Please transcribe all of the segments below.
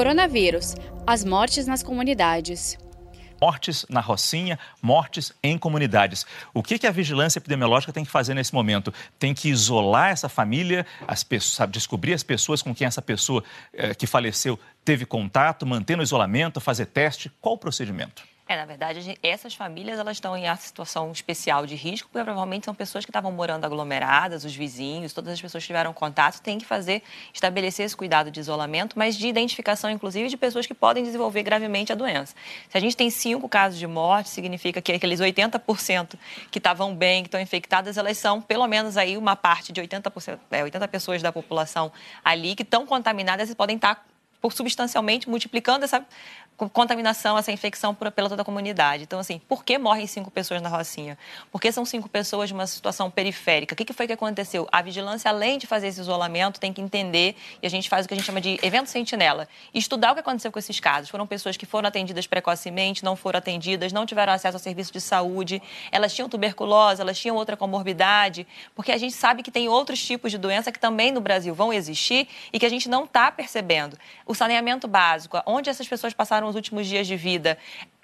Coronavírus as mortes nas comunidades. Mortes na Rocinha, mortes em comunidades. O que, a vigilância epidemiológica tem que fazer nesse momento? Tem que isolar essa família, as pessoas, descobrir as pessoas com quem essa pessoa eh, que faleceu teve contato, manter no isolamento, fazer teste. Qual o procedimento? É, na verdade, essas famílias elas estão em uma situação especial de risco, porque provavelmente são pessoas que estavam morando aglomeradas, os vizinhos, todas as pessoas que tiveram contato, têm que fazer, estabelecer esse cuidado de isolamento, mas de identificação, inclusive, de pessoas que podem desenvolver gravemente a doença. Se a gente tem cinco casos de morte, significa que aqueles 80% que estavam bem, que estão infectadas, elas são pelo menos aí uma parte de 80%, é, 80 pessoas da população ali que estão contaminadas e podem estar por substancialmente multiplicando essa contaminação, essa infecção por, pela toda a comunidade. Então, assim, por que morrem cinco pessoas na Rocinha? Por que são cinco pessoas de uma situação periférica? O que, que foi que aconteceu? A vigilância, além de fazer esse isolamento, tem que entender, e a gente faz o que a gente chama de evento sentinela, estudar o que aconteceu com esses casos. Foram pessoas que foram atendidas precocemente, não foram atendidas, não tiveram acesso ao serviço de saúde, elas tinham tuberculose, elas tinham outra comorbidade, porque a gente sabe que tem outros tipos de doença que também no Brasil vão existir e que a gente não está percebendo. O saneamento básico, onde essas pessoas passaram os últimos dias de vida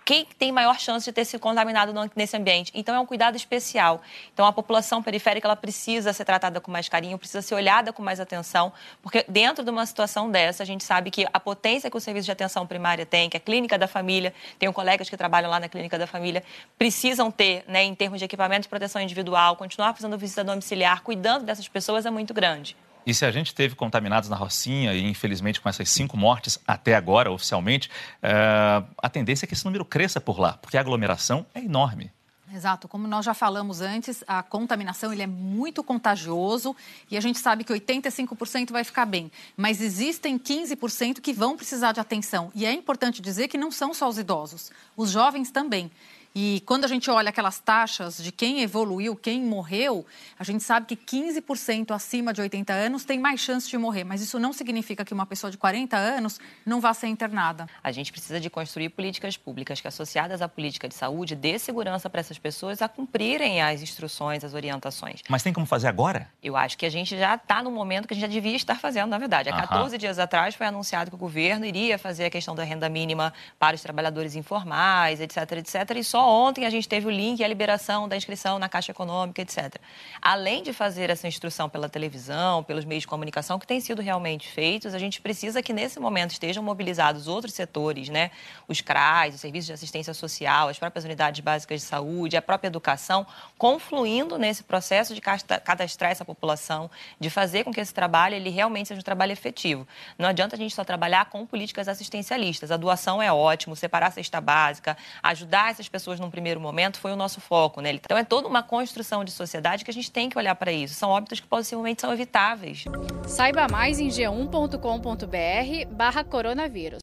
quem tem maior chance de ter se contaminado nesse ambiente. Então, é um cuidado especial. Então, a população periférica ela precisa ser tratada com mais carinho, precisa ser olhada com mais atenção, porque dentro de uma situação dessa, a gente sabe que a potência que o serviço de atenção primária tem, que a clínica da família, tenho colegas que trabalham lá na clínica da família, precisam ter, né, em termos de equipamento de proteção individual, continuar fazendo visita domiciliar, cuidando dessas pessoas, é muito grande. E se a gente teve contaminados na Rocinha, e infelizmente com essas cinco mortes até agora, oficialmente, uh, a tendência é que esse número cresça por lá, porque a aglomeração é enorme. Exato, como nós já falamos antes, a contaminação ele é muito contagioso e a gente sabe que 85% vai ficar bem, mas existem 15% que vão precisar de atenção. E é importante dizer que não são só os idosos, os jovens também. E quando a gente olha aquelas taxas de quem evoluiu, quem morreu, a gente sabe que 15% acima de 80 anos tem mais chance de morrer. Mas isso não significa que uma pessoa de 40 anos não vá ser internada. A gente precisa de construir políticas públicas que, associadas à política de saúde, dê segurança para essas pessoas a cumprirem as instruções, as orientações. Mas tem como fazer agora? Eu acho que a gente já está no momento que a gente já devia estar fazendo, na verdade. Há 14 dias atrás foi anunciado que o governo iria fazer a questão da renda mínima para os trabalhadores informais, etc, etc. E só ontem a gente teve o link e a liberação da inscrição na Caixa Econômica, etc. Além de fazer essa instrução pela televisão, pelos meios de comunicação, que têm sido realmente feitos, a gente precisa que nesse momento estejam mobilizados outros setores, né? Os CRAs, os serviços de assistência social, as próprias unidades básicas de saúde, a própria educação, confluindo nesse processo de cadastrar essa população, de fazer com que esse trabalho ele realmente seja um trabalho efetivo. Não adianta a gente só trabalhar com políticas assistencialistas. A doação é ótimo, separar a cesta básica, ajudar essas pessoas num primeiro momento foi o nosso foco, né? Então é toda uma construção de sociedade que a gente tem que olhar para isso. São óbitos que possivelmente são evitáveis. Saiba mais em g1.com.br/barra coronavírus.